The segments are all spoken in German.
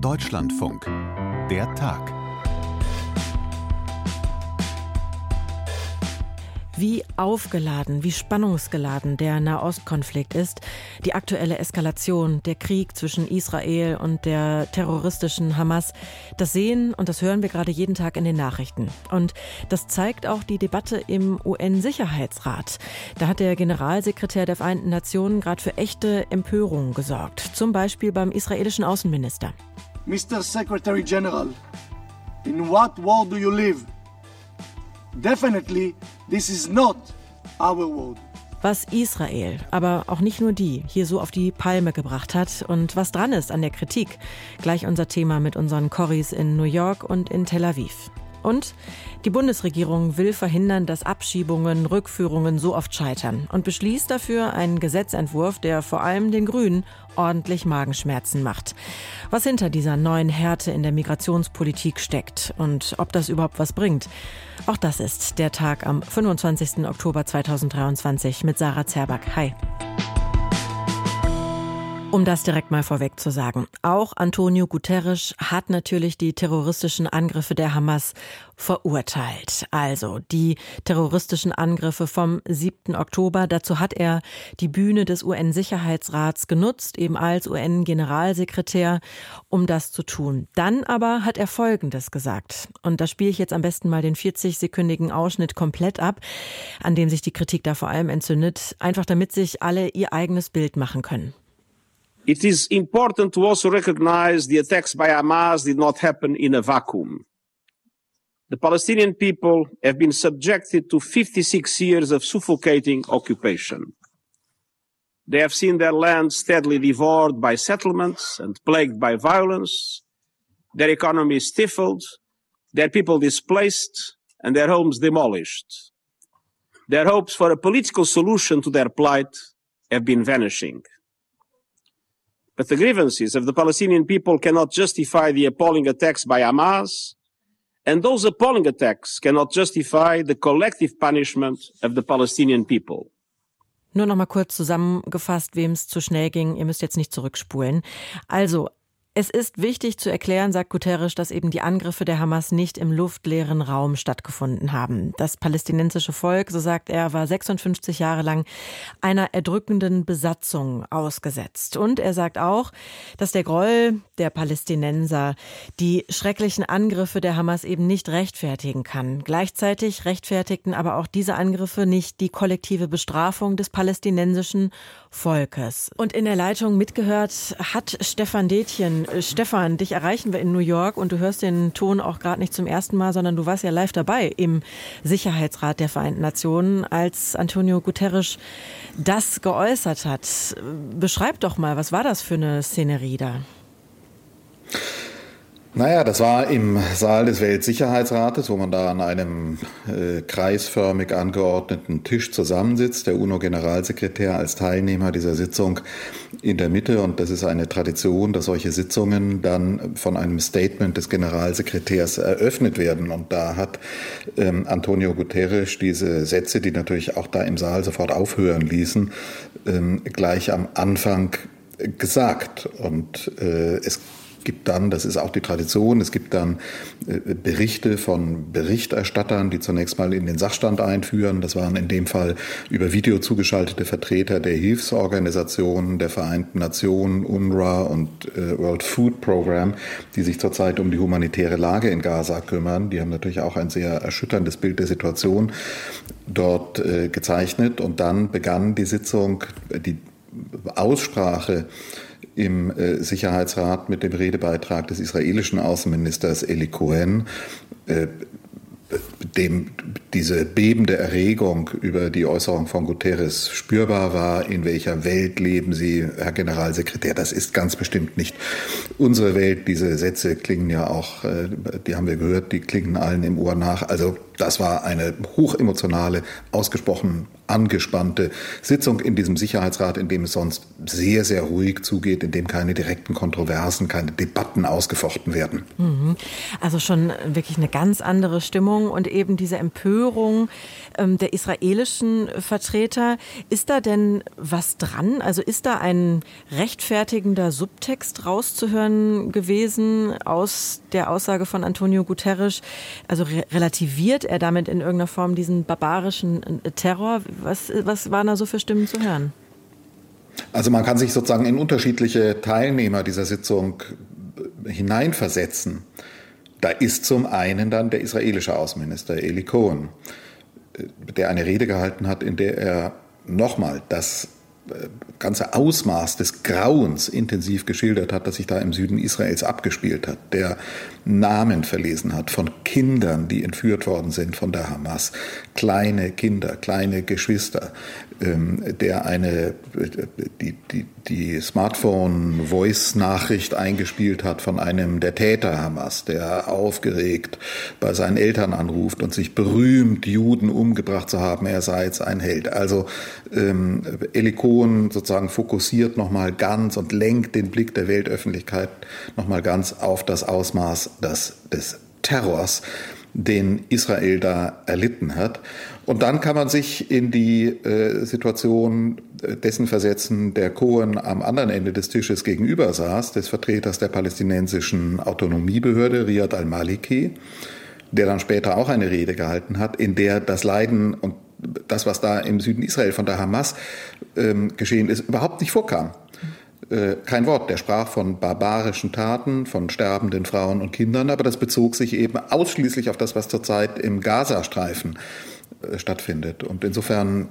Deutschlandfunk. Der Tag. Wie aufgeladen, wie spannungsgeladen der Nahostkonflikt ist, die aktuelle Eskalation, der Krieg zwischen Israel und der terroristischen Hamas, das sehen und das hören wir gerade jeden Tag in den Nachrichten. Und das zeigt auch die Debatte im UN-Sicherheitsrat. Da hat der Generalsekretär der Vereinten Nationen gerade für echte Empörung gesorgt, zum Beispiel beim israelischen Außenminister. Mr. Secretary General, in what world do you live? Definitely, this is not our world. Was Israel, aber auch nicht nur die, hier so auf die Palme gebracht hat und was dran ist an der Kritik. Gleich unser Thema mit unseren Corris in New York und in Tel Aviv. Und die Bundesregierung will verhindern, dass Abschiebungen, Rückführungen so oft scheitern und beschließt dafür einen Gesetzentwurf, der vor allem den Grünen ordentlich Magenschmerzen macht. Was hinter dieser neuen Härte in der Migrationspolitik steckt und ob das überhaupt was bringt. Auch das ist der Tag am 25. Oktober 2023 mit Sarah Zerback. Hi. Um das direkt mal vorweg zu sagen. Auch Antonio Guterres hat natürlich die terroristischen Angriffe der Hamas verurteilt. Also die terroristischen Angriffe vom 7. Oktober. Dazu hat er die Bühne des UN-Sicherheitsrats genutzt, eben als UN-Generalsekretär, um das zu tun. Dann aber hat er Folgendes gesagt. Und da spiele ich jetzt am besten mal den 40-sekündigen Ausschnitt komplett ab, an dem sich die Kritik da vor allem entzündet, einfach damit sich alle ihr eigenes Bild machen können. It is important to also recognize the attacks by Hamas did not happen in a vacuum. The Palestinian people have been subjected to 56 years of suffocating occupation. They have seen their land steadily devoured by settlements and plagued by violence, their economy stifled, their people displaced, and their homes demolished. Their hopes for a political solution to their plight have been vanishing. But the grievances of the Palestinian people cannot justify the appalling attacks by Hamas, and those appalling attacks cannot justify the collective punishment of the Palestinian people. Nur noch mal kurz zusammengefasst, wem es zu schnell ging. Ihr müsst jetzt nicht zurückspulen. Also, es ist wichtig zu erklären, sagt Guterres, dass eben die Angriffe der Hamas nicht im luftleeren Raum stattgefunden haben. Das palästinensische Volk, so sagt er, war 56 Jahre lang einer erdrückenden Besatzung ausgesetzt. Und er sagt auch, dass der Groll der Palästinenser die schrecklichen Angriffe der Hamas eben nicht rechtfertigen kann. Gleichzeitig rechtfertigten aber auch diese Angriffe nicht die kollektive Bestrafung des palästinensischen Volkes. Und in der Leitung mitgehört hat Stefan Detjen. Stefan, dich erreichen wir in New York und du hörst den Ton auch gerade nicht zum ersten Mal, sondern du warst ja live dabei im Sicherheitsrat der Vereinten Nationen, als Antonio Guterres das geäußert hat. Beschreib doch mal, was war das für eine Szenerie da? Naja, das war im Saal des Weltsicherheitsrates, wo man da an einem äh, kreisförmig angeordneten Tisch zusammensitzt. Der UNO-Generalsekretär als Teilnehmer dieser Sitzung in der Mitte. Und das ist eine Tradition, dass solche Sitzungen dann von einem Statement des Generalsekretärs eröffnet werden. Und da hat ähm, Antonio Guterres diese Sätze, die natürlich auch da im Saal sofort aufhören ließen, ähm, gleich am Anfang gesagt. Und äh, es gibt dann, das ist auch die Tradition, es gibt dann äh, Berichte von Berichterstattern, die zunächst mal in den Sachstand einführen. Das waren in dem Fall über Video zugeschaltete Vertreter der Hilfsorganisationen der Vereinten Nationen, UNRWA und äh, World Food Program, die sich zurzeit um die humanitäre Lage in Gaza kümmern. Die haben natürlich auch ein sehr erschütterndes Bild der Situation dort äh, gezeichnet. Und dann begann die Sitzung, die Aussprache im äh, Sicherheitsrat mit dem Redebeitrag des israelischen Außenministers Eli Cohen, äh, dem diese bebende Erregung über die Äußerung von Guterres spürbar war. In welcher Welt leben Sie, Herr Generalsekretär? Das ist ganz bestimmt nicht unsere Welt. Diese Sätze klingen ja auch, äh, die haben wir gehört, die klingen allen im Ohr nach. Also das war eine hochemotionale, ausgesprochen angespannte Sitzung in diesem Sicherheitsrat, in dem es sonst sehr, sehr ruhig zugeht, in dem keine direkten Kontroversen, keine Debatten ausgefochten werden. Mhm. Also schon wirklich eine ganz andere Stimmung und eben diese Empörung ähm, der israelischen Vertreter. Ist da denn was dran? Also ist da ein rechtfertigender Subtext rauszuhören gewesen aus der Aussage von Antonio Guterres? Also re relativiert er damit in irgendeiner Form diesen barbarischen äh, Terror? Was, was waren da so für Stimmen zu hören? Also man kann sich sozusagen in unterschiedliche Teilnehmer dieser Sitzung hineinversetzen. Da ist zum einen dann der israelische Außenminister Eli Cohen, der eine Rede gehalten hat, in der er nochmal das äh, ganze Ausmaß des Grauens intensiv geschildert hat, das sich da im Süden Israels abgespielt hat, der Namen verlesen hat von Kindern, die entführt worden sind von der Hamas, kleine Kinder, kleine Geschwister, ähm, der eine die, die, die Smartphone-Voice-Nachricht eingespielt hat von einem der Täter Hamas, der aufgeregt bei seinen Eltern anruft und sich berühmt, Juden umgebracht zu haben, er sei jetzt ein Held. Also ähm, Eli Cohen sozusagen fokussiert nochmal ganz und lenkt den Blick der Weltöffentlichkeit nochmal ganz auf das Ausmaß des, des Terrors, den Israel da erlitten hat. Und dann kann man sich in die äh, Situation dessen versetzen, der Cohen am anderen Ende des Tisches gegenüber saß, des Vertreters der palästinensischen Autonomiebehörde, Riyad al-Maliki, der dann später auch eine Rede gehalten hat, in der das Leiden und das, was da im Süden Israel von der Hamas ähm, geschehen ist, überhaupt nicht vorkam. Äh, kein Wort. Der sprach von barbarischen Taten, von sterbenden Frauen und Kindern, aber das bezog sich eben ausschließlich auf das, was zurzeit im Gazastreifen äh, stattfindet. Und insofern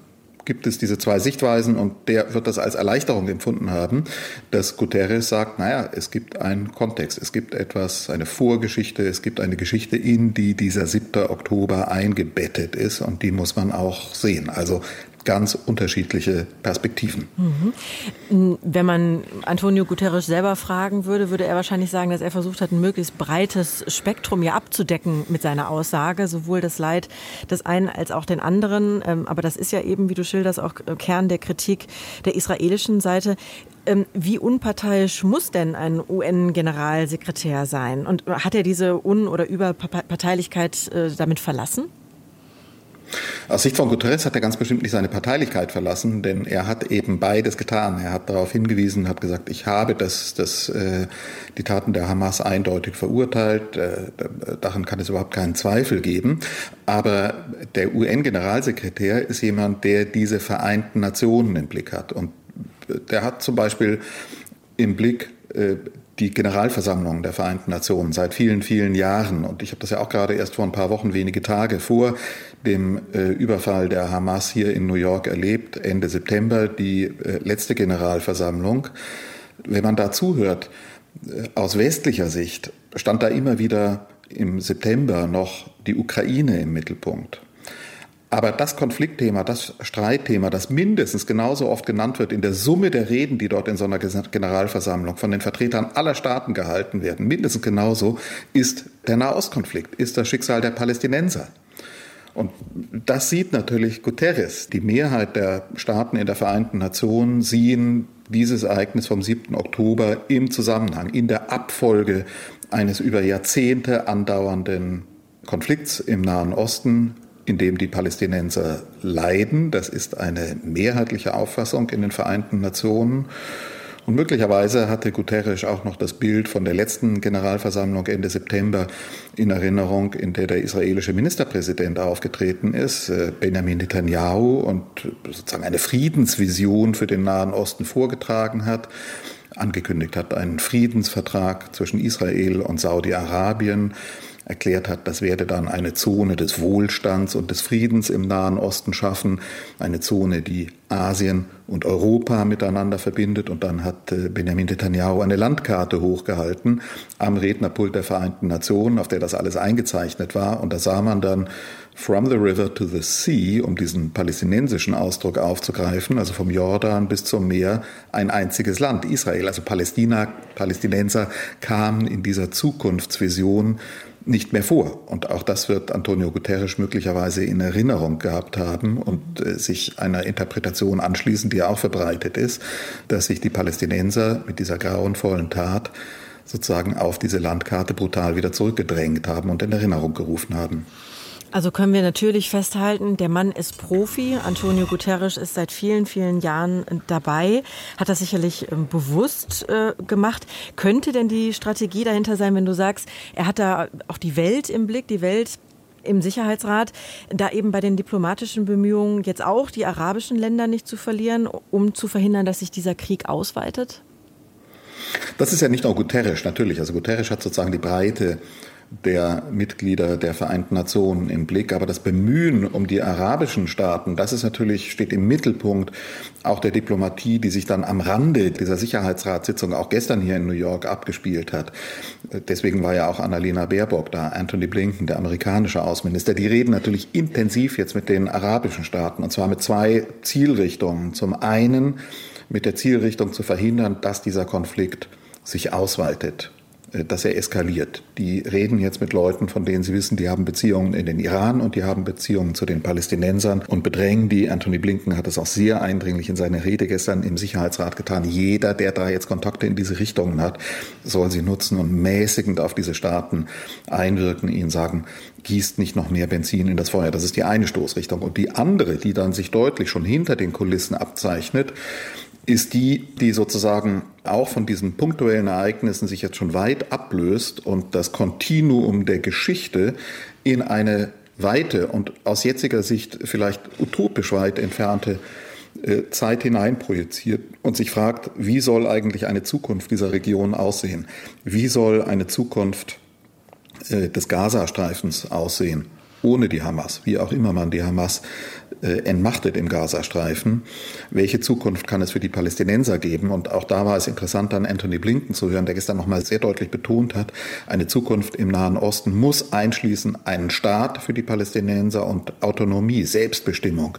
gibt es diese zwei Sichtweisen und der wird das als Erleichterung empfunden haben, dass Guterres sagt, naja, es gibt einen Kontext, es gibt etwas, eine Vorgeschichte, es gibt eine Geschichte, in die dieser 7. Oktober eingebettet ist und die muss man auch sehen. Also ganz unterschiedliche Perspektiven. Mhm. Wenn man Antonio Guterres selber fragen würde, würde er wahrscheinlich sagen, dass er versucht hat, ein möglichst breites Spektrum ja abzudecken mit seiner Aussage, sowohl das Leid des einen als auch den anderen. Ähm, aber das ist ja eben, wie du schilderst, auch Kern der Kritik der israelischen Seite. Ähm, wie unparteiisch muss denn ein UN-Generalsekretär sein? Und hat er diese Un- oder Überparteilichkeit äh, damit verlassen? Aus Sicht von Guterres hat er ganz bestimmt nicht seine Parteilichkeit verlassen, denn er hat eben beides getan. Er hat darauf hingewiesen, hat gesagt, ich habe das, das, äh, die Taten der Hamas eindeutig verurteilt. Äh, daran kann es überhaupt keinen Zweifel geben. Aber der UN-Generalsekretär ist jemand, der diese Vereinten Nationen im Blick hat. Und der hat zum Beispiel im Blick äh, die Generalversammlung der Vereinten Nationen seit vielen, vielen Jahren. Und ich habe das ja auch gerade erst vor ein paar Wochen, wenige Tage vor dem äh, Überfall der Hamas hier in New York erlebt, Ende September, die äh, letzte Generalversammlung. Wenn man da zuhört, äh, aus westlicher Sicht stand da immer wieder im September noch die Ukraine im Mittelpunkt. Aber das Konfliktthema, das Streitthema, das mindestens genauso oft genannt wird in der Summe der Reden, die dort in so einer Generalversammlung von den Vertretern aller Staaten gehalten werden, mindestens genauso, ist der Nahostkonflikt, ist das Schicksal der Palästinenser. Und das sieht natürlich Guterres. Die Mehrheit der Staaten in der Vereinten Nationen sehen dieses Ereignis vom 7. Oktober im Zusammenhang, in der Abfolge eines über Jahrzehnte andauernden Konflikts im Nahen Osten in dem die Palästinenser leiden. Das ist eine mehrheitliche Auffassung in den Vereinten Nationen. Und möglicherweise hatte Guterres auch noch das Bild von der letzten Generalversammlung Ende September in Erinnerung, in der der israelische Ministerpräsident aufgetreten ist, äh, Benjamin Netanyahu, und sozusagen eine Friedensvision für den Nahen Osten vorgetragen hat angekündigt hat, einen Friedensvertrag zwischen Israel und Saudi-Arabien, erklärt hat, das werde dann eine Zone des Wohlstands und des Friedens im Nahen Osten schaffen, eine Zone, die Asien und Europa miteinander verbindet. Und dann hat äh, Benjamin Netanyahu eine Landkarte hochgehalten am Rednerpult der Vereinten Nationen, auf der das alles eingezeichnet war. Und da sah man dann From the River to the Sea, um diesen palästinensischen Ausdruck aufzugreifen, also vom Jordan bis zum Meer, ein einziges Land, Israel. Also Palästina, Palästinenser kamen in dieser Zukunftsvision nicht mehr vor. Und auch das wird Antonio Guterres möglicherweise in Erinnerung gehabt haben und äh, sich einer Interpretation anschließen, die auch verbreitet ist, dass sich die Palästinenser mit dieser grauenvollen Tat sozusagen auf diese Landkarte brutal wieder zurückgedrängt haben und in Erinnerung gerufen haben. Also können wir natürlich festhalten, der Mann ist Profi. Antonio Guterres ist seit vielen, vielen Jahren dabei, hat das sicherlich ähm, bewusst äh, gemacht. Könnte denn die Strategie dahinter sein, wenn du sagst, er hat da auch die Welt im Blick, die Welt im Sicherheitsrat, da eben bei den diplomatischen Bemühungen jetzt auch die arabischen Länder nicht zu verlieren, um zu verhindern, dass sich dieser Krieg ausweitet? Das ist ja nicht nur Guterres, natürlich. Also Guterres hat sozusagen die breite der Mitglieder der Vereinten Nationen im Blick. Aber das Bemühen um die arabischen Staaten, das ist natürlich, steht im Mittelpunkt auch der Diplomatie, die sich dann am Rande dieser Sicherheitsratssitzung auch gestern hier in New York abgespielt hat. Deswegen war ja auch Annalena Baerbock da, Anthony Blinken, der amerikanische Außenminister. Die reden natürlich intensiv jetzt mit den arabischen Staaten und zwar mit zwei Zielrichtungen. Zum einen mit der Zielrichtung zu verhindern, dass dieser Konflikt sich ausweitet dass er eskaliert. Die reden jetzt mit Leuten, von denen sie wissen, die haben Beziehungen in den Iran und die haben Beziehungen zu den Palästinensern und bedrängen die. Anthony Blinken hat es auch sehr eindringlich in seiner Rede gestern im Sicherheitsrat getan. Jeder, der da jetzt Kontakte in diese Richtungen hat, soll sie nutzen und mäßigend auf diese Staaten einwirken, ihnen sagen, gießt nicht noch mehr Benzin in das Feuer. Das ist die eine Stoßrichtung. Und die andere, die dann sich deutlich schon hinter den Kulissen abzeichnet, ist die, die sozusagen auch von diesen punktuellen Ereignissen sich jetzt schon weit ablöst und das Kontinuum der Geschichte in eine weite und aus jetziger Sicht vielleicht utopisch weit entfernte äh, Zeit hineinprojiziert und sich fragt, wie soll eigentlich eine Zukunft dieser Region aussehen? Wie soll eine Zukunft äh, des Gazastreifens aussehen? ohne die Hamas, wie auch immer man die Hamas entmachtet im Gazastreifen. Welche Zukunft kann es für die Palästinenser geben? Und auch da war es interessant, dann Anthony Blinken zu hören, der gestern nochmal sehr deutlich betont hat, eine Zukunft im Nahen Osten muss einschließen einen Staat für die Palästinenser und Autonomie, Selbstbestimmung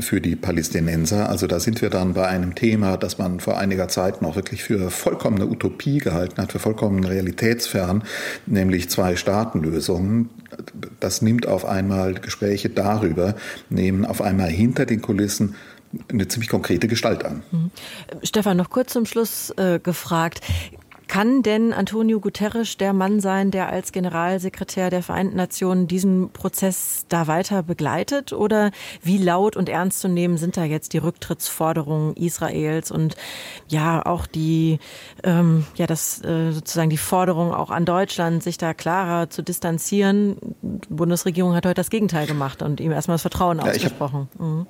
für die Palästinenser. Also da sind wir dann bei einem Thema, das man vor einiger Zeit noch wirklich für vollkommene Utopie gehalten hat, für vollkommen realitätsfern, nämlich zwei Staatenlösungen. Das nimmt auf einmal Gespräche darüber, nehmen auf einmal hinter den Kulissen eine ziemlich konkrete Gestalt an. Mhm. Stefan, noch kurz zum Schluss äh, gefragt. Kann denn Antonio Guterres der Mann sein, der als Generalsekretär der Vereinten Nationen diesen Prozess da weiter begleitet? Oder wie laut und ernst zu nehmen sind da jetzt die Rücktrittsforderungen Israels und ja auch die, ähm, ja, das äh, sozusagen die Forderung auch an Deutschland, sich da klarer zu distanzieren? Die Bundesregierung hat heute das Gegenteil gemacht und ihm erstmal das Vertrauen ja, ausgesprochen. Mhm.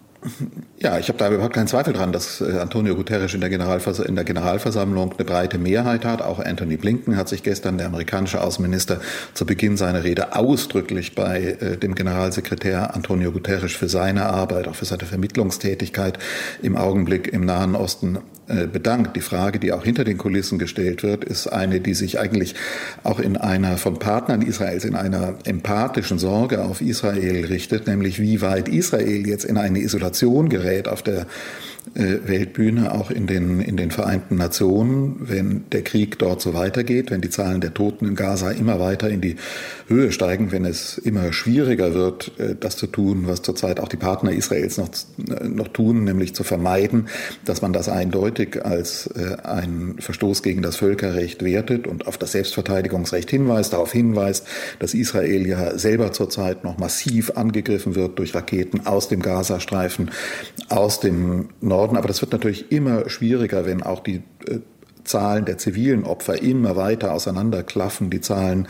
Ja, ich habe da überhaupt keinen Zweifel dran, dass äh, Antonio Guterres in der, in der Generalversammlung eine breite Mehrheit hat. Auch Anthony Blinken hat sich gestern, der amerikanische Außenminister, zu Beginn seiner Rede ausdrücklich bei äh, dem Generalsekretär Antonio Guterres für seine Arbeit, auch für seine Vermittlungstätigkeit im Augenblick im Nahen Osten bedankt. Die Frage, die auch hinter den Kulissen gestellt wird, ist eine, die sich eigentlich auch in einer von Partnern Israels in einer empathischen Sorge auf Israel richtet, nämlich wie weit Israel jetzt in eine Isolation gerät auf der äh, Weltbühne, auch in den, in den Vereinten Nationen, wenn der Krieg dort so weitergeht, wenn die Zahlen der Toten in Gaza immer weiter in die Höhe steigen, wenn es immer schwieriger wird, äh, das zu tun, was zurzeit auch die Partner Israels noch, äh, noch tun, nämlich zu vermeiden, dass man das eindeutig als einen Verstoß gegen das Völkerrecht wertet und auf das Selbstverteidigungsrecht hinweist, darauf hinweist, dass Israel ja selber zurzeit noch massiv angegriffen wird durch Raketen aus dem Gazastreifen, aus dem Norden. Aber das wird natürlich immer schwieriger, wenn auch die äh, Zahlen der zivilen Opfer immer weiter auseinanderklaffen, die Zahlen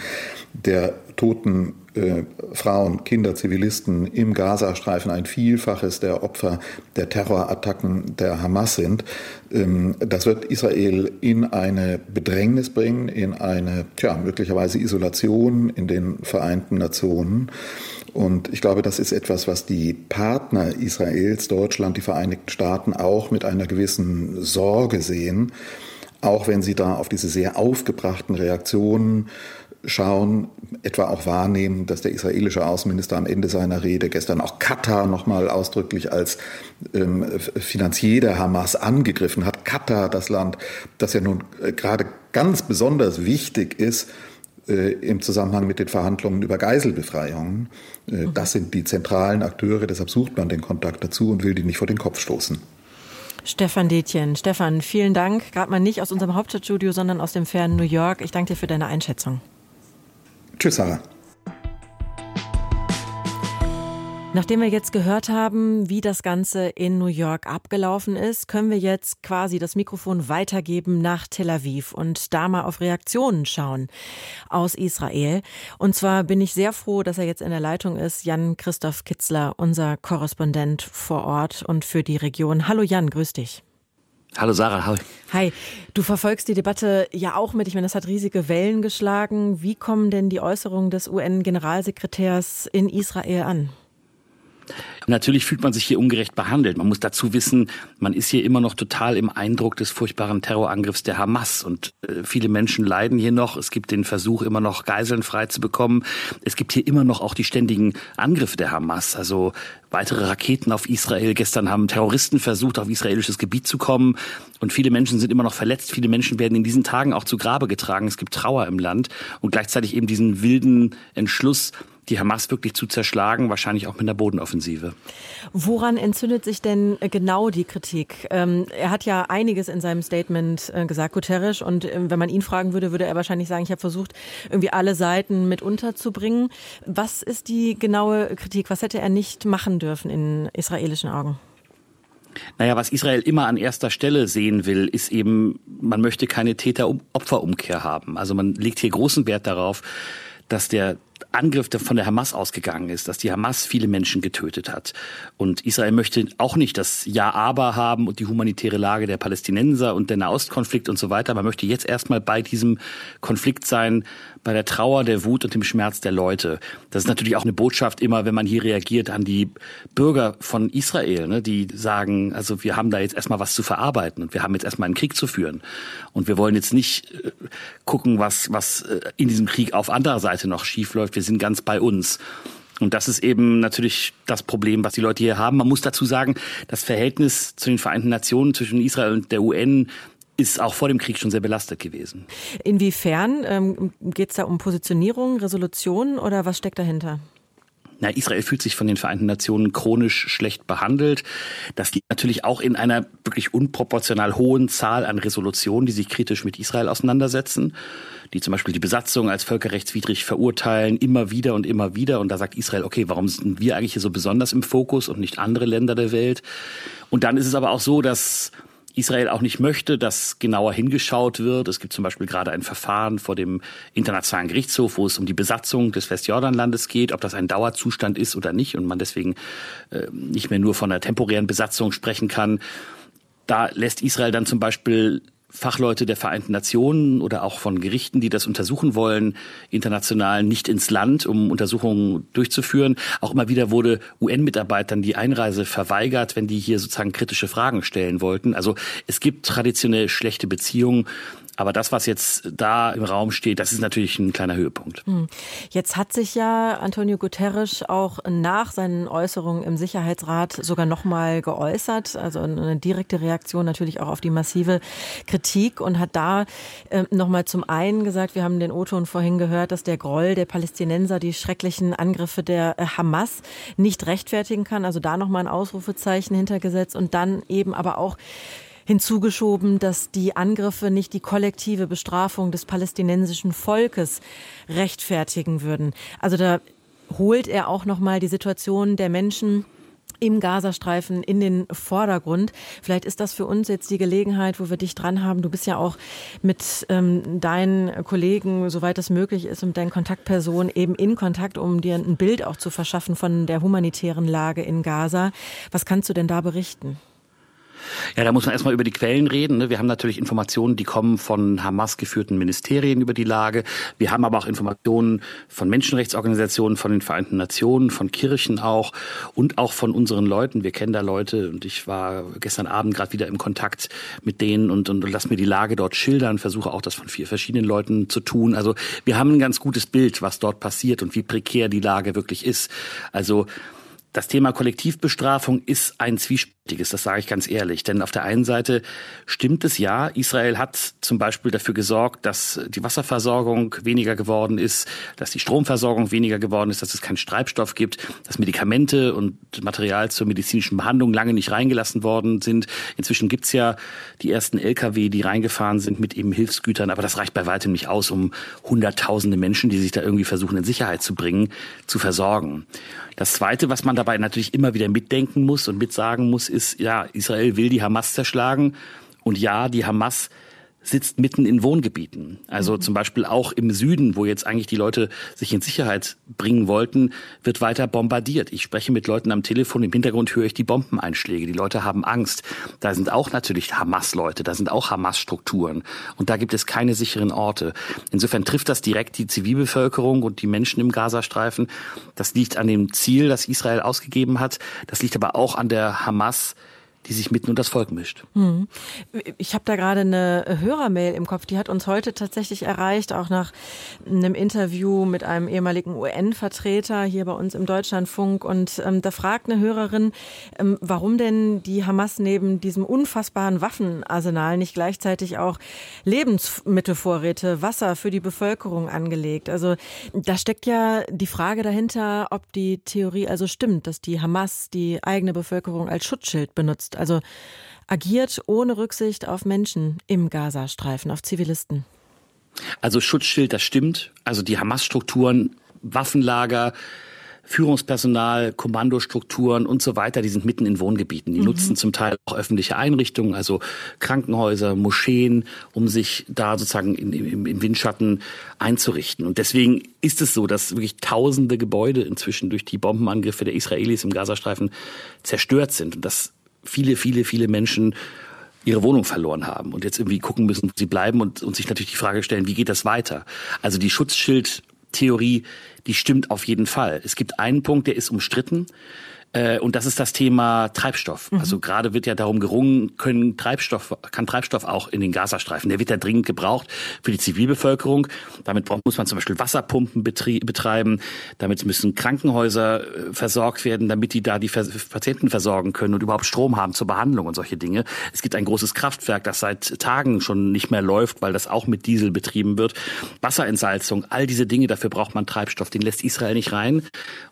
der toten äh, Frauen, Kinder, Zivilisten im Gazastreifen ein Vielfaches der Opfer der Terrorattacken der Hamas sind. Ähm, das wird Israel in eine Bedrängnis bringen, in eine tja, möglicherweise Isolation in den Vereinten Nationen. Und ich glaube, das ist etwas, was die Partner Israels, Deutschland, die Vereinigten Staaten auch mit einer gewissen Sorge sehen, auch wenn sie da auf diese sehr aufgebrachten Reaktionen schauen, etwa auch wahrnehmen, dass der israelische Außenminister am Ende seiner Rede gestern auch Katar nochmal ausdrücklich als ähm, Finanzier der Hamas angegriffen hat. Katar, das Land, das ja nun äh, gerade ganz besonders wichtig ist, im Zusammenhang mit den Verhandlungen über Geiselbefreiungen. Äh, mhm. Das sind die zentralen Akteure, deshalb sucht man den Kontakt dazu und will die nicht vor den Kopf stoßen. Stefan Detjen. Stefan, vielen Dank. Gerade mal nicht aus unserem Hauptstadtstudio, sondern aus dem fernen New York. Ich danke dir für deine Einschätzung. Tschüss, Sarah. Nachdem wir jetzt gehört haben, wie das Ganze in New York abgelaufen ist, können wir jetzt quasi das Mikrofon weitergeben nach Tel Aviv und da mal auf Reaktionen schauen aus Israel. Und zwar bin ich sehr froh, dass er jetzt in der Leitung ist, Jan Christoph Kitzler, unser Korrespondent vor Ort und für die Region. Hallo Jan, grüß dich. Hallo Sarah, hi. Hi, du verfolgst die Debatte ja auch mit. Ich meine, das hat riesige Wellen geschlagen. Wie kommen denn die Äußerungen des UN-Generalsekretärs in Israel an? Natürlich fühlt man sich hier ungerecht behandelt. Man muss dazu wissen, man ist hier immer noch total im Eindruck des furchtbaren Terrorangriffs der Hamas und äh, viele Menschen leiden hier noch. Es gibt den Versuch, immer noch Geiseln frei zu bekommen. Es gibt hier immer noch auch die ständigen Angriffe der Hamas, also weitere Raketen auf Israel. Gestern haben Terroristen versucht, auf israelisches Gebiet zu kommen und viele Menschen sind immer noch verletzt. Viele Menschen werden in diesen Tagen auch zu Grabe getragen. Es gibt Trauer im Land und gleichzeitig eben diesen wilden Entschluss, die Hamas wirklich zu zerschlagen, wahrscheinlich auch mit einer Bodenoffensive. Woran entzündet sich denn äh, genau die Kritik? Ähm, er hat ja einiges in seinem Statement äh, gesagt, Guterres, und ähm, wenn man ihn fragen würde, würde er wahrscheinlich sagen, ich habe versucht, irgendwie alle Seiten mit unterzubringen. Was ist die genaue Kritik? Was hätte er nicht machen dürfen in israelischen Augen? Naja, was Israel immer an erster Stelle sehen will, ist eben, man möchte keine Täter-Opfer-Umkehr haben. Also man legt hier großen Wert darauf, dass der Angriff von der Hamas ausgegangen ist, dass die Hamas viele Menschen getötet hat. Und Israel möchte auch nicht das Ja-Aber haben und die humanitäre Lage der Palästinenser und der Nahostkonflikt und so weiter. Man möchte jetzt erstmal bei diesem Konflikt sein, bei der Trauer, der Wut und dem Schmerz der Leute. Das ist natürlich auch eine Botschaft immer, wenn man hier reagiert an die Bürger von Israel, ne, die sagen, also wir haben da jetzt erstmal was zu verarbeiten und wir haben jetzt erstmal einen Krieg zu führen. Und wir wollen jetzt nicht äh, gucken, was, was äh, in diesem Krieg auf anderer Seite noch schiefläuft. Wir sind ganz bei uns. Und das ist eben natürlich das Problem, was die Leute hier haben. Man muss dazu sagen, das Verhältnis zu den Vereinten Nationen zwischen Israel und der UN ist auch vor dem Krieg schon sehr belastet gewesen. Inwiefern ähm, geht es da um Positionierung, Resolutionen oder was steckt dahinter? Na, Israel fühlt sich von den Vereinten Nationen chronisch schlecht behandelt. Das liegt natürlich auch in einer wirklich unproportional hohen Zahl an Resolutionen, die sich kritisch mit Israel auseinandersetzen, die zum Beispiel die Besatzung als völkerrechtswidrig verurteilen, immer wieder und immer wieder. Und da sagt Israel, okay, warum sind wir eigentlich hier so besonders im Fokus und nicht andere Länder der Welt? Und dann ist es aber auch so, dass Israel auch nicht möchte, dass genauer hingeschaut wird. Es gibt zum Beispiel gerade ein Verfahren vor dem Internationalen Gerichtshof, wo es um die Besatzung des Westjordanlandes geht, ob das ein Dauerzustand ist oder nicht und man deswegen äh, nicht mehr nur von einer temporären Besatzung sprechen kann. Da lässt Israel dann zum Beispiel Fachleute der Vereinten Nationen oder auch von Gerichten, die das untersuchen wollen, international nicht ins Land, um Untersuchungen durchzuführen. Auch immer wieder wurde UN-Mitarbeitern die Einreise verweigert, wenn die hier sozusagen kritische Fragen stellen wollten. Also es gibt traditionell schlechte Beziehungen aber das, was jetzt da im Raum steht, das ist natürlich ein kleiner Höhepunkt. Hm. Jetzt hat sich ja Antonio Guterres auch nach seinen Äußerungen im Sicherheitsrat sogar nochmal geäußert, also eine direkte Reaktion natürlich auch auf die massive Kritik und hat da äh, nochmal zum einen gesagt, wir haben den O-Ton vorhin gehört, dass der Groll der Palästinenser die schrecklichen Angriffe der äh, Hamas nicht rechtfertigen kann. Also da nochmal ein Ausrufezeichen hintergesetzt und dann eben aber auch hinzugeschoben, dass die Angriffe nicht die kollektive Bestrafung des palästinensischen Volkes rechtfertigen würden. Also da holt er auch noch mal die Situation der Menschen im Gazastreifen in den Vordergrund. Vielleicht ist das für uns jetzt die Gelegenheit, wo wir dich dran haben. Du bist ja auch mit ähm, deinen Kollegen, soweit es möglich ist, und deinen Kontaktpersonen eben in Kontakt, um dir ein Bild auch zu verschaffen von der humanitären Lage in Gaza. Was kannst du denn da berichten? Ja, da muss man erstmal über die Quellen reden. Ne? Wir haben natürlich Informationen, die kommen von Hamas geführten Ministerien über die Lage. Wir haben aber auch Informationen von Menschenrechtsorganisationen, von den Vereinten Nationen, von Kirchen auch und auch von unseren Leuten. Wir kennen da Leute und ich war gestern Abend gerade wieder im Kontakt mit denen und, und, und lass mir die Lage dort schildern, versuche auch das von vier verschiedenen Leuten zu tun. Also wir haben ein ganz gutes Bild, was dort passiert und wie prekär die Lage wirklich ist. Also das Thema Kollektivbestrafung ist ein zwiespältiges, das sage ich ganz ehrlich. Denn auf der einen Seite stimmt es ja, Israel hat zum Beispiel dafür gesorgt, dass die Wasserversorgung weniger geworden ist, dass die Stromversorgung weniger geworden ist, dass es keinen Treibstoff gibt, dass Medikamente und Material zur medizinischen Behandlung lange nicht reingelassen worden sind. Inzwischen gibt's ja die ersten Lkw, die reingefahren sind mit eben Hilfsgütern, aber das reicht bei weitem nicht aus, um Hunderttausende Menschen, die sich da irgendwie versuchen in Sicherheit zu bringen, zu versorgen. Das Zweite, was man da dabei natürlich immer wieder mitdenken muss und mitsagen muss, ist, ja, Israel will die Hamas zerschlagen. Und ja, die Hamas sitzt mitten in Wohngebieten. Also mhm. zum Beispiel auch im Süden, wo jetzt eigentlich die Leute sich in Sicherheit bringen wollten, wird weiter bombardiert. Ich spreche mit Leuten am Telefon, im Hintergrund höre ich die Bombeneinschläge. Die Leute haben Angst. Da sind auch natürlich Hamas-Leute, da sind auch Hamas-Strukturen. Und da gibt es keine sicheren Orte. Insofern trifft das direkt die Zivilbevölkerung und die Menschen im Gazastreifen. Das liegt an dem Ziel, das Israel ausgegeben hat. Das liegt aber auch an der Hamas, die sich mitten unter das Volk mischt. Hm. Ich habe da gerade eine Hörermail im Kopf, die hat uns heute tatsächlich erreicht, auch nach einem Interview mit einem ehemaligen UN-Vertreter hier bei uns im Deutschlandfunk. Und ähm, da fragt eine Hörerin, ähm, warum denn die Hamas neben diesem unfassbaren Waffenarsenal nicht gleichzeitig auch Lebensmittelvorräte, Wasser für die Bevölkerung angelegt. Also da steckt ja die Frage dahinter, ob die Theorie also stimmt, dass die Hamas die eigene Bevölkerung als Schutzschild benutzt benutzt. Also agiert ohne Rücksicht auf Menschen im Gazastreifen, auf Zivilisten. Also Schutzschild, das stimmt. Also die Hamas-Strukturen, Waffenlager, Führungspersonal, Kommandostrukturen und so weiter, die sind mitten in Wohngebieten. Die mhm. nutzen zum Teil auch öffentliche Einrichtungen, also Krankenhäuser, Moscheen, um sich da sozusagen in, im, im Windschatten einzurichten. Und deswegen ist es so, dass wirklich tausende Gebäude inzwischen durch die Bombenangriffe der Israelis im Gazastreifen zerstört sind. Und das viele, viele, viele Menschen ihre Wohnung verloren haben und jetzt irgendwie gucken müssen, wo sie bleiben und, und sich natürlich die Frage stellen, wie geht das weiter? Also die Schutzschildtheorie, die stimmt auf jeden Fall. Es gibt einen Punkt, der ist umstritten. Äh, und das ist das Thema Treibstoff. Mhm. Also gerade wird ja darum gerungen, können Treibstoff, kann Treibstoff auch in den Gazastreifen. Der wird ja dringend gebraucht für die Zivilbevölkerung. Damit muss man zum Beispiel Wasserpumpen betreiben. Damit müssen Krankenhäuser äh, versorgt werden, damit die da die Patienten versorgen können und überhaupt Strom haben zur Behandlung und solche Dinge. Es gibt ein großes Kraftwerk, das seit Tagen schon nicht mehr läuft, weil das auch mit Diesel betrieben wird. Wasserentsalzung, all diese Dinge, dafür braucht man Treibstoff. Den lässt Israel nicht rein.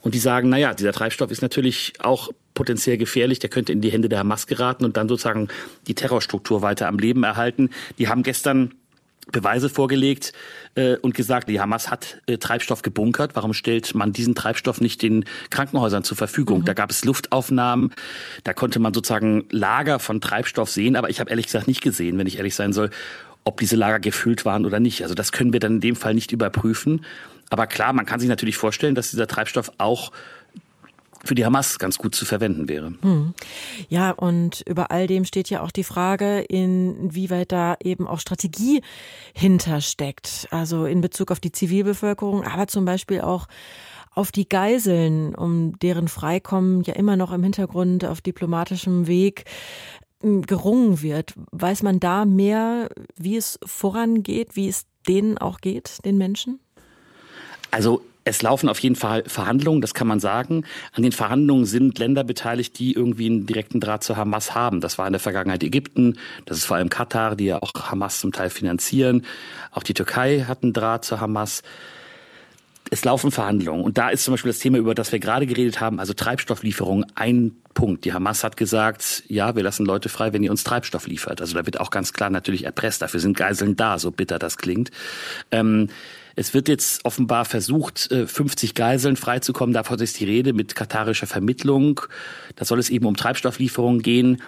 Und die sagen, na ja, dieser Treibstoff ist natürlich auch potenziell gefährlich. Der könnte in die Hände der Hamas geraten und dann sozusagen die Terrorstruktur weiter am Leben erhalten. Die haben gestern Beweise vorgelegt äh, und gesagt, die Hamas hat äh, Treibstoff gebunkert. Warum stellt man diesen Treibstoff nicht den Krankenhäusern zur Verfügung? Mhm. Da gab es Luftaufnahmen, da konnte man sozusagen Lager von Treibstoff sehen, aber ich habe ehrlich gesagt nicht gesehen, wenn ich ehrlich sein soll, ob diese Lager gefüllt waren oder nicht. Also das können wir dann in dem Fall nicht überprüfen. Aber klar, man kann sich natürlich vorstellen, dass dieser Treibstoff auch für die Hamas ganz gut zu verwenden wäre. Hm. Ja, und über all dem steht ja auch die Frage, inwieweit da eben auch Strategie hintersteckt. Also in Bezug auf die Zivilbevölkerung, aber zum Beispiel auch auf die Geiseln, um deren Freikommen ja immer noch im Hintergrund auf diplomatischem Weg hm, gerungen wird. Weiß man da mehr, wie es vorangeht, wie es denen auch geht, den Menschen? Also es laufen auf jeden Fall Verhandlungen, das kann man sagen. An den Verhandlungen sind Länder beteiligt, die irgendwie einen direkten Draht zu Hamas haben. Das war in der Vergangenheit Ägypten, das ist vor allem Katar, die ja auch Hamas zum Teil finanzieren. Auch die Türkei hat einen Draht zu Hamas. Es laufen Verhandlungen. Und da ist zum Beispiel das Thema, über das wir gerade geredet haben, also Treibstofflieferung, ein Punkt. Die Hamas hat gesagt, ja, wir lassen Leute frei, wenn ihr uns Treibstoff liefert. Also da wird auch ganz klar natürlich erpresst. Dafür sind Geiseln da, so bitter das klingt. Ähm, es wird jetzt offenbar versucht, 50 äh, Geiseln freizukommen. Davon ist die Rede mit katarischer Vermittlung. Da soll es eben um Treibstofflieferungen gehen.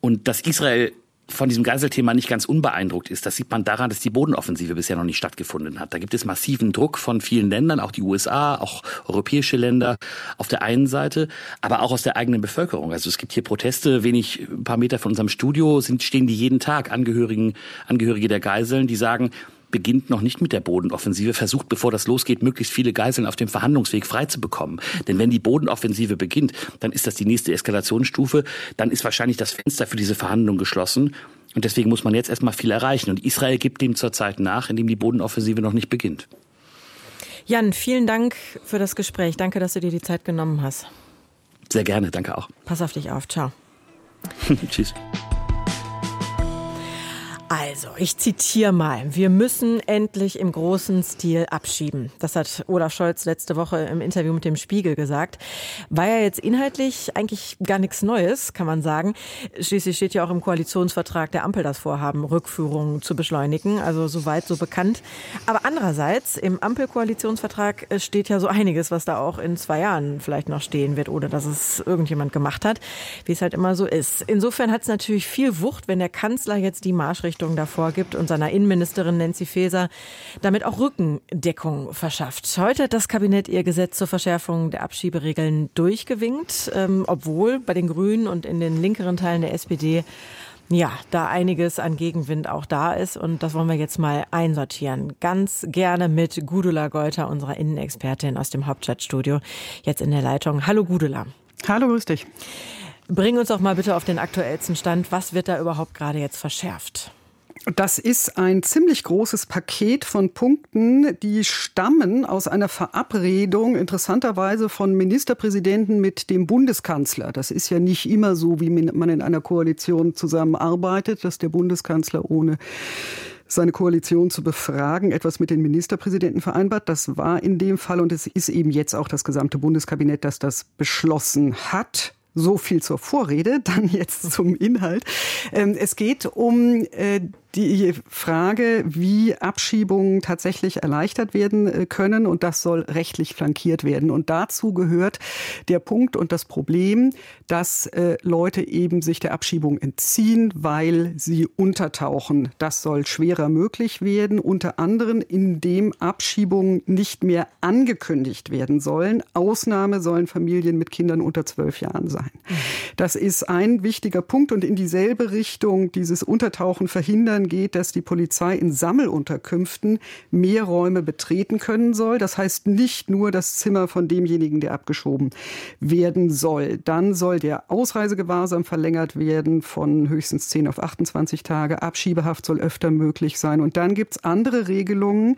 Und dass Israel von diesem Geiselthema nicht ganz unbeeindruckt ist. Das sieht man daran, dass die Bodenoffensive bisher noch nicht stattgefunden hat. Da gibt es massiven Druck von vielen Ländern, auch die USA, auch europäische Länder auf der einen Seite, aber auch aus der eigenen Bevölkerung. Also es gibt hier Proteste, wenig, ein paar Meter von unserem Studio sind, stehen die jeden Tag Angehörigen, Angehörige der Geiseln, die sagen, beginnt noch nicht mit der Bodenoffensive, versucht, bevor das losgeht, möglichst viele Geiseln auf dem Verhandlungsweg freizubekommen. Denn wenn die Bodenoffensive beginnt, dann ist das die nächste Eskalationsstufe, dann ist wahrscheinlich das Fenster für diese Verhandlungen geschlossen. Und deswegen muss man jetzt erstmal viel erreichen. Und Israel gibt dem zurzeit nach, indem die Bodenoffensive noch nicht beginnt. Jan, vielen Dank für das Gespräch. Danke, dass du dir die Zeit genommen hast. Sehr gerne, danke auch. Pass auf dich auf. Ciao. Tschüss. Also, ich zitiere mal. Wir müssen endlich im großen Stil abschieben. Das hat Olaf Scholz letzte Woche im Interview mit dem Spiegel gesagt. War ja jetzt inhaltlich eigentlich gar nichts Neues, kann man sagen. Schließlich steht ja auch im Koalitionsvertrag der Ampel das Vorhaben, Rückführungen zu beschleunigen. Also, soweit so bekannt. Aber andererseits, im Ampelkoalitionsvertrag steht ja so einiges, was da auch in zwei Jahren vielleicht noch stehen wird, ohne dass es irgendjemand gemacht hat, wie es halt immer so ist. Insofern hat es natürlich viel Wucht, wenn der Kanzler jetzt die Marschrichtung Richtung davor gibt und seiner Innenministerin Nancy Faeser damit auch Rückendeckung verschafft. Heute hat das Kabinett ihr Gesetz zur Verschärfung der Abschieberegeln durchgewinkt, ähm, obwohl bei den Grünen und in den linkeren Teilen der SPD ja, da einiges an Gegenwind auch da ist und das wollen wir jetzt mal einsortieren. Ganz gerne mit Gudula Geuter, unserer Innenexpertin aus dem Hauptstadtstudio, jetzt in der Leitung. Hallo Gudula. Hallo, grüß dich. Bring uns doch mal bitte auf den aktuellsten Stand. Was wird da überhaupt gerade jetzt verschärft? Das ist ein ziemlich großes Paket von Punkten, die stammen aus einer Verabredung, interessanterweise von Ministerpräsidenten mit dem Bundeskanzler. Das ist ja nicht immer so, wie man in einer Koalition zusammenarbeitet, dass der Bundeskanzler ohne seine Koalition zu befragen, etwas mit den Ministerpräsidenten vereinbart. Das war in dem Fall und es ist eben jetzt auch das gesamte Bundeskabinett, das das beschlossen hat. So viel zur Vorrede, dann jetzt zum Inhalt. Ähm, es geht um äh, die Frage, wie Abschiebungen tatsächlich erleichtert werden äh, können. Und das soll rechtlich flankiert werden. Und dazu gehört der Punkt und das Problem, dass äh, Leute eben sich der Abschiebung entziehen, weil sie untertauchen. Das soll schwerer möglich werden, unter anderem, indem Abschiebungen nicht mehr angekündigt werden sollen. Ausnahme sollen Familien mit Kindern unter zwölf Jahren sein. Das ist ein wichtiger Punkt und in dieselbe Richtung dieses Untertauchen verhindern geht, dass die Polizei in Sammelunterkünften mehr Räume betreten können soll. Das heißt nicht nur das Zimmer von demjenigen, der abgeschoben werden soll. Dann soll der Ausreisegewahrsam verlängert werden von höchstens 10 auf 28 Tage. Abschiebehaft soll öfter möglich sein. Und dann gibt es andere Regelungen,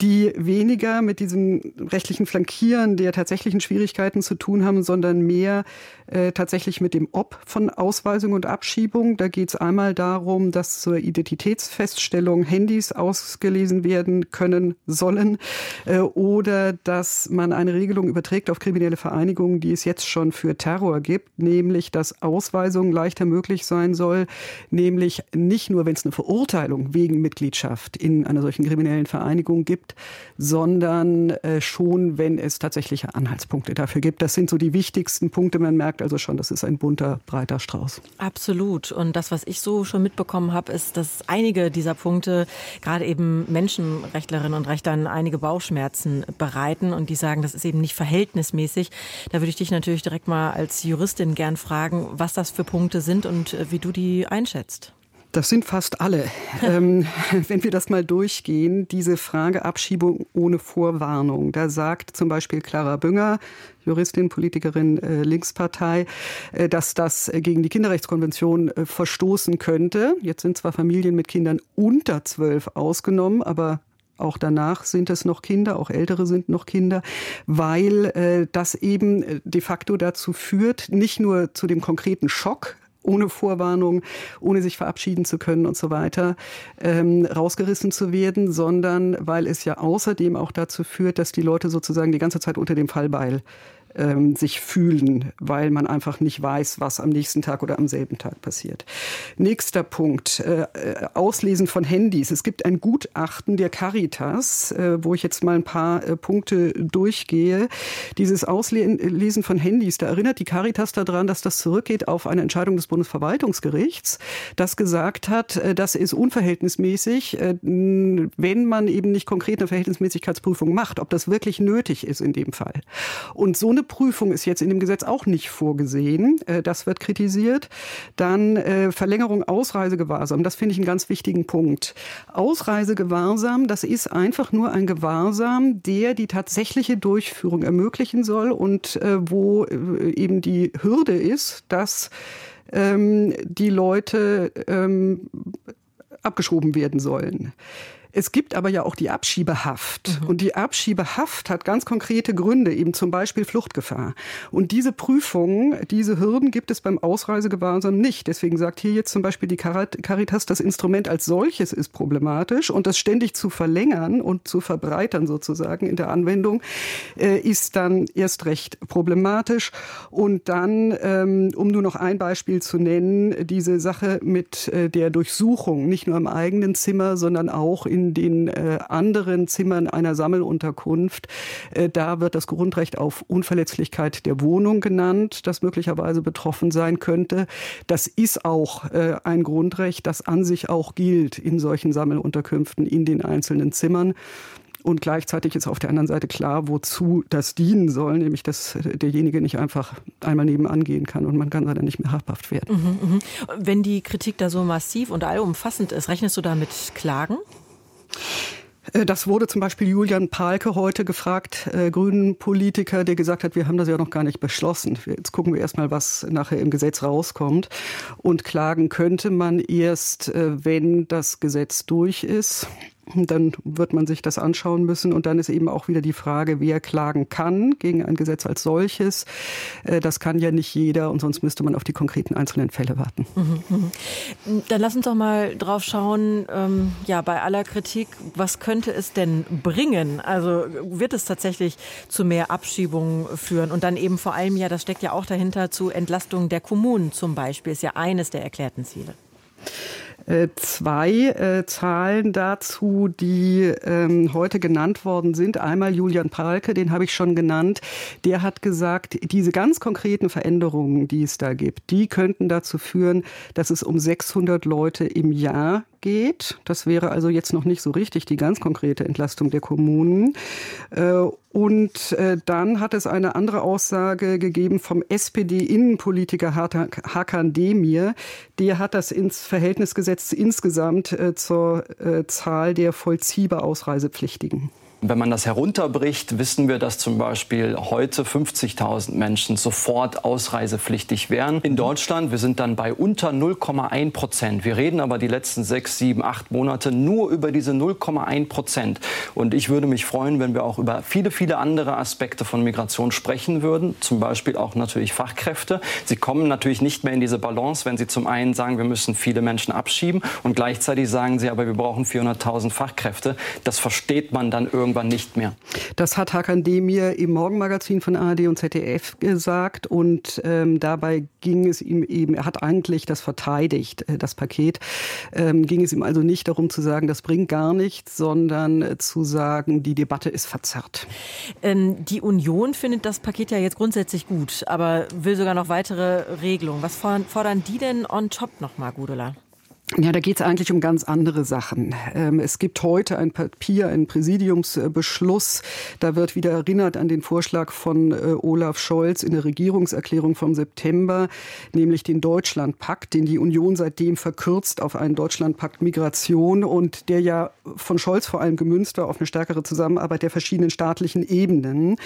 die weniger mit diesem rechtlichen Flankieren der tatsächlichen Schwierigkeiten zu tun haben, sondern mehr äh, tatsächlich mit dem Ob von Ausweisung und Abschiebung. Da geht es einmal darum, dass zur Identitätsfeststellung Handys ausgelesen werden können sollen äh, oder dass man eine Regelung überträgt auf kriminelle Vereinigungen, die es jetzt schon für Terror gibt, nämlich dass Ausweisung leichter möglich sein soll, nämlich nicht nur, wenn es eine Verurteilung wegen Mitgliedschaft in einer solchen kriminellen Vereinigung gibt, sondern äh, schon, wenn es tatsächliche Anhaltspunkte dafür gibt. Das sind so die wichtigsten Punkte. Man merkt also schon, das ist ein bunter, breiter Strauß. Absolut. Und das, was ich so schon mitbekommen habe, ist, dass einige dieser Punkte gerade eben Menschenrechtlerinnen und Rechtlern einige Bauchschmerzen bereiten und die sagen, das ist eben nicht verhältnismäßig. Da würde ich dich natürlich direkt mal als Juristin gern fragen, was das für Punkte sind und äh, wie du die einschätzt. Das sind fast alle. ähm, wenn wir das mal durchgehen, diese Frage Abschiebung ohne Vorwarnung. Da sagt zum Beispiel Clara Bünger, Juristin, Politikerin äh, Linkspartei, äh, dass das äh, gegen die Kinderrechtskonvention äh, verstoßen könnte. Jetzt sind zwar Familien mit Kindern unter zwölf ausgenommen, aber auch danach sind es noch Kinder, auch ältere sind noch Kinder, weil äh, das eben äh, de facto dazu führt, nicht nur zu dem konkreten Schock ohne Vorwarnung, ohne sich verabschieden zu können und so weiter, ähm, rausgerissen zu werden, sondern weil es ja außerdem auch dazu führt, dass die Leute sozusagen die ganze Zeit unter dem Fallbeil ähm, sich fühlen, weil man einfach nicht weiß, was am nächsten Tag oder am selben Tag passiert. Nächster Punkt, äh, äh, Auslesen von Handys. Es gibt ein Gutachten der Caritas, äh, wo ich jetzt mal ein paar äh, Punkte durchgehe. Dieses Auslesen von Handys, da erinnert die Caritas daran, dass das zurückgeht auf eine Entscheidung des Bundesverwaltungsgerichts, das gesagt hat, äh, das ist unverhältnismäßig, äh, wenn man eben nicht konkret eine Verhältnismäßigkeitsprüfung macht, ob das wirklich nötig ist in dem Fall. Und so eine eine Prüfung ist jetzt in dem Gesetz auch nicht vorgesehen. Äh, das wird kritisiert. Dann äh, Verlängerung Ausreisegewahrsam. Das finde ich einen ganz wichtigen Punkt. Ausreisegewahrsam, das ist einfach nur ein Gewahrsam, der die tatsächliche Durchführung ermöglichen soll und äh, wo eben die Hürde ist, dass ähm, die Leute ähm, abgeschoben werden sollen. Es gibt aber ja auch die Abschiebehaft. Mhm. Und die Abschiebehaft hat ganz konkrete Gründe, eben zum Beispiel Fluchtgefahr. Und diese Prüfungen, diese Hürden gibt es beim Ausreisegewahrsam nicht. Deswegen sagt hier jetzt zum Beispiel die Caritas, das Instrument als solches ist problematisch und das ständig zu verlängern und zu verbreitern sozusagen in der Anwendung äh, ist dann erst recht problematisch. Und dann, ähm, um nur noch ein Beispiel zu nennen, diese Sache mit äh, der Durchsuchung, nicht nur im eigenen Zimmer, sondern auch in in den äh, anderen Zimmern einer Sammelunterkunft. Äh, da wird das Grundrecht auf Unverletzlichkeit der Wohnung genannt, das möglicherweise betroffen sein könnte. Das ist auch äh, ein Grundrecht, das an sich auch gilt in solchen Sammelunterkünften in den einzelnen Zimmern. Und gleichzeitig ist auf der anderen Seite klar, wozu das dienen soll, nämlich dass derjenige nicht einfach einmal nebenan gehen kann und man kann dann nicht mehr habhaft werden. Mhm, mh. Wenn die Kritik da so massiv und allumfassend ist, rechnest du damit Klagen? Äh, das wurde zum Beispiel Julian Palke heute gefragt, äh, grünen Politiker, der gesagt hat, wir haben das ja noch gar nicht beschlossen. Jetzt gucken wir erstmal, was nachher im Gesetz rauskommt. Und klagen könnte man erst, äh, wenn das Gesetz durch ist. Dann wird man sich das anschauen müssen. Und dann ist eben auch wieder die Frage, wer klagen kann gegen ein Gesetz als solches. Äh, das kann ja nicht jeder und sonst müsste man auf die konkreten einzelnen Fälle warten. Mhm, mhm. Dann lass uns doch mal drauf schauen, ähm, ja, bei aller Kritik, was könnte es denn bringen? Also wird es tatsächlich zu mehr Abschiebungen führen? Und dann eben vor allem ja, das steckt ja auch dahinter zu Entlastung der Kommunen zum Beispiel, ist ja eines der erklärten Ziele. Äh, zwei äh, Zahlen dazu, die ähm, heute genannt worden sind. Einmal Julian Palke, den habe ich schon genannt. Der hat gesagt, diese ganz konkreten Veränderungen, die es da gibt, die könnten dazu führen, dass es um 600 Leute im Jahr geht. Das wäre also jetzt noch nicht so richtig die ganz konkrete Entlastung der Kommunen. Äh, und äh, dann hat es eine andere Aussage gegeben vom SPD-Innenpolitiker Hakan Demir. Der hat das ins Verhältnis gesetzt insgesamt äh, zur Zahl der vollziehbar Ausreisepflichtigen. Wenn man das herunterbricht, wissen wir, dass zum Beispiel heute 50.000 Menschen sofort ausreisepflichtig wären. In Deutschland, wir sind dann bei unter 0,1 Prozent. Wir reden aber die letzten sechs, sieben, acht Monate nur über diese 0,1 Prozent. Und ich würde mich freuen, wenn wir auch über viele, viele andere Aspekte von Migration sprechen würden. Zum Beispiel auch natürlich Fachkräfte. Sie kommen natürlich nicht mehr in diese Balance, wenn Sie zum einen sagen, wir müssen viele Menschen abschieben und gleichzeitig sagen Sie, aber wir brauchen 400.000 Fachkräfte. Das versteht man dann irgendwie irgendwann nicht mehr. Das hat Hakan Demir im Morgenmagazin von ARD und ZDF gesagt und ähm, dabei ging es ihm eben, er hat eigentlich das verteidigt, äh, das Paket, ähm, ging es ihm also nicht darum zu sagen, das bringt gar nichts, sondern äh, zu sagen, die Debatte ist verzerrt. Ähm, die Union findet das Paket ja jetzt grundsätzlich gut, aber will sogar noch weitere Regelungen. Was fordern die denn on top nochmal, Gudula? Ja, da geht es eigentlich um ganz andere Sachen. Ähm, es gibt heute ein Papier, einen Präsidiumsbeschluss. Da wird wieder erinnert an den Vorschlag von äh, Olaf Scholz in der Regierungserklärung vom September, nämlich den Deutschlandpakt, den die Union seitdem verkürzt auf einen Deutschlandpakt Migration und der ja von Scholz vor allem gemünzt war auf eine stärkere Zusammenarbeit der verschiedenen staatlichen Ebenen.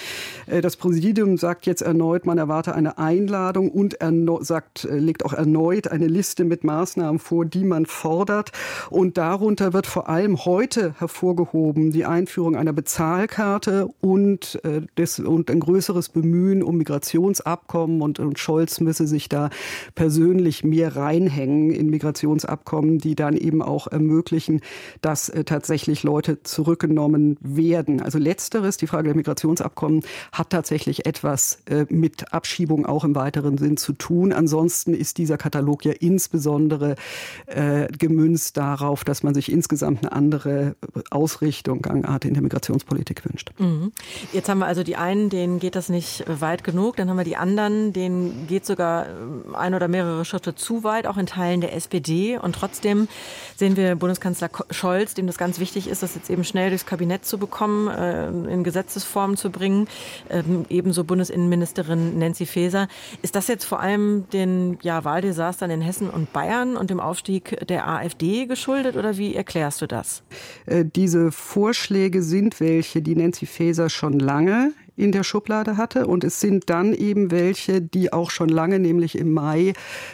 Äh, das Präsidium sagt jetzt erneut, man erwarte eine Einladung und sagt, äh, legt auch erneut eine Liste mit Maßnahmen vor, die man man fordert. Und darunter wird vor allem heute hervorgehoben die Einführung einer Bezahlkarte und, äh, des, und ein größeres Bemühen um Migrationsabkommen. Und, und Scholz müsse sich da persönlich mehr reinhängen in Migrationsabkommen, die dann eben auch ermöglichen, dass äh, tatsächlich Leute zurückgenommen werden. Also letzteres, die Frage der Migrationsabkommen, hat tatsächlich etwas äh, mit Abschiebung auch im weiteren Sinn zu tun. Ansonsten ist dieser Katalog ja insbesondere äh, äh, gemünzt darauf, dass man sich insgesamt eine andere Ausrichtung, Gangart in der Migrationspolitik wünscht. Mhm. Jetzt haben wir also die einen, denen geht das nicht weit genug, dann haben wir die anderen, denen geht sogar äh, ein oder mehrere Schritte zu weit, auch in Teilen der SPD. Und trotzdem sehen wir Bundeskanzler Scholz, dem das ganz wichtig ist, das jetzt eben schnell durchs Kabinett zu bekommen, äh, in Gesetzesform zu bringen. Ähm, ebenso Bundesinnenministerin Nancy Faeser. Ist das jetzt vor allem den ja, Wahldesastern in Hessen und Bayern und dem Aufstieg der AfD geschuldet oder wie erklärst du das? Äh, diese Vorschläge sind welche, die Nancy Faeser schon lange in der Schublade hatte. Und es sind dann eben welche, die auch schon lange, nämlich im Mai,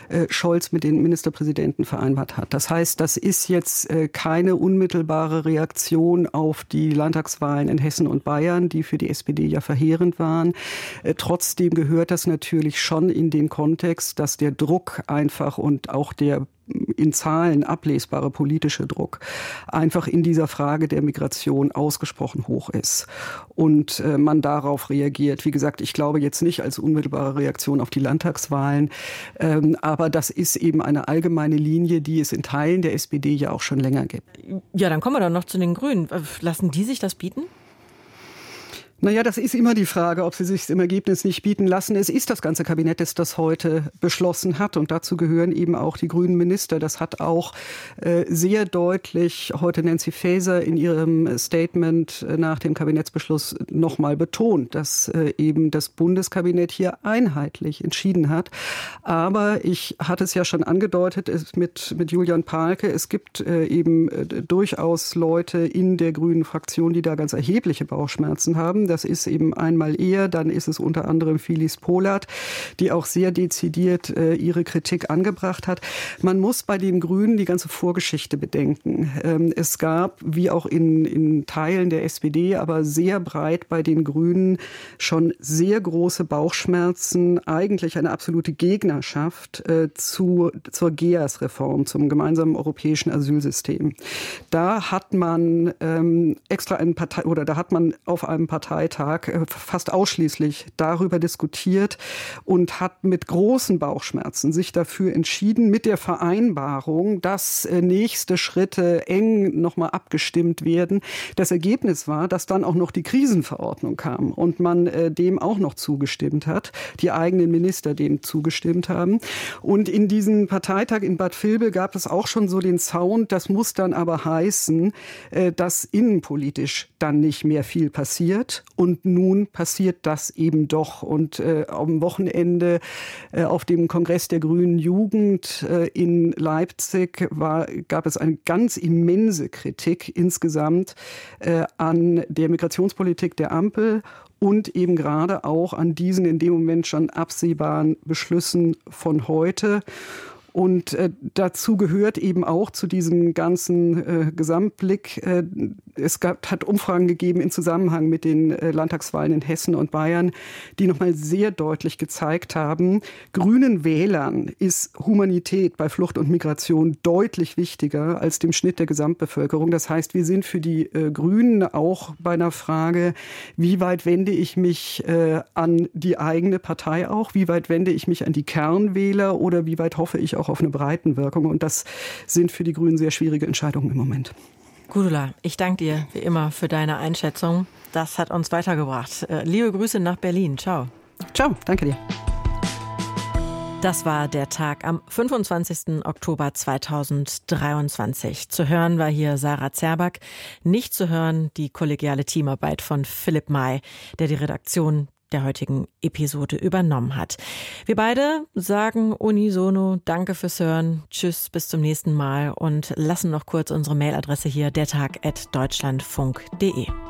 äh, Scholz mit den Ministerpräsidenten vereinbart hat. Das heißt, das ist jetzt äh, keine unmittelbare Reaktion auf die Landtagswahlen in Hessen und Bayern, die für die SPD ja verheerend waren. Äh, trotzdem gehört das natürlich schon in den Kontext, dass der Druck einfach und auch der in Zahlen ablesbare politische Druck einfach in dieser Frage der Migration ausgesprochen hoch ist und äh, man darauf reagiert. Wie gesagt, ich glaube jetzt nicht als unmittelbare Reaktion auf die Landtagswahlen, ähm, aber das ist eben eine allgemeine Linie, die es in Teilen der SPD ja auch schon länger gibt. Ja, dann kommen wir doch noch zu den Grünen. Lassen die sich das bieten? Naja, das ist immer die Frage, ob sie sich im Ergebnis nicht bieten lassen. Es ist das ganze Kabinett, das das heute beschlossen hat. Und dazu gehören eben auch die grünen Minister. Das hat auch äh, sehr deutlich heute Nancy Faeser in ihrem Statement äh, nach dem Kabinettsbeschluss nochmal betont, dass äh, eben das Bundeskabinett hier einheitlich entschieden hat. Aber ich hatte es ja schon angedeutet mit, mit Julian Palke. Es gibt äh, eben äh, durchaus Leute in der grünen Fraktion, die da ganz erhebliche Bauchschmerzen haben. Das ist eben einmal er, dann ist es unter anderem Phyllis Polat, die auch sehr dezidiert äh, ihre Kritik angebracht hat. Man muss bei den Grünen die ganze Vorgeschichte bedenken. Ähm, es gab, wie auch in, in Teilen der SPD, aber sehr breit bei den Grünen schon sehr große Bauchschmerzen, eigentlich eine absolute Gegnerschaft äh, zu, zur GEAS-Reform, zum gemeinsamen europäischen Asylsystem. Da hat man ähm, extra einen Partei oder da hat man auf einem Partei Parteitag äh, fast ausschließlich darüber diskutiert und hat mit großen Bauchschmerzen sich dafür entschieden, mit der Vereinbarung, dass äh, nächste Schritte eng nochmal abgestimmt werden. Das Ergebnis war, dass dann auch noch die Krisenverordnung kam und man äh, dem auch noch zugestimmt hat, die eigenen Minister dem zugestimmt haben. Und in diesem Parteitag in Bad Vilbel gab es auch schon so den Sound, das muss dann aber heißen, dass innenpolitisch dann nicht mehr viel passiert und nun passiert das eben doch. Und äh, am Wochenende äh, auf dem Kongress der Grünen Jugend äh, in Leipzig war, gab es eine ganz immense Kritik insgesamt äh, an der Migrationspolitik der Ampel und eben gerade auch an diesen in dem Moment schon absehbaren Beschlüssen von heute. Und äh, dazu gehört eben auch zu diesem ganzen äh, Gesamtblick, äh, es gab, hat Umfragen gegeben im Zusammenhang mit den äh, Landtagswahlen in Hessen und Bayern, die nochmal sehr deutlich gezeigt haben, grünen Wählern ist Humanität bei Flucht und Migration deutlich wichtiger als dem Schnitt der Gesamtbevölkerung. Das heißt, wir sind für die äh, Grünen auch bei einer Frage, wie weit wende ich mich äh, an die eigene Partei auch, wie weit wende ich mich an die Kernwähler oder wie weit hoffe ich auch auf eine Breitenwirkung. Und das sind für die Grünen sehr schwierige Entscheidungen im Moment. Gudula, ich danke dir wie immer für deine Einschätzung. Das hat uns weitergebracht. Äh, liebe Grüße nach Berlin. Ciao. Ciao, danke dir. Das war der Tag am 25. Oktober 2023. Zu hören war hier Sarah Zerback, nicht zu hören die kollegiale Teamarbeit von Philipp May, der die Redaktion der heutigen Episode übernommen hat. Wir beide sagen unisono Danke fürs Hören, Tschüss, bis zum nächsten Mal und lassen noch kurz unsere Mailadresse hier, dertag.deutschlandfunk.de.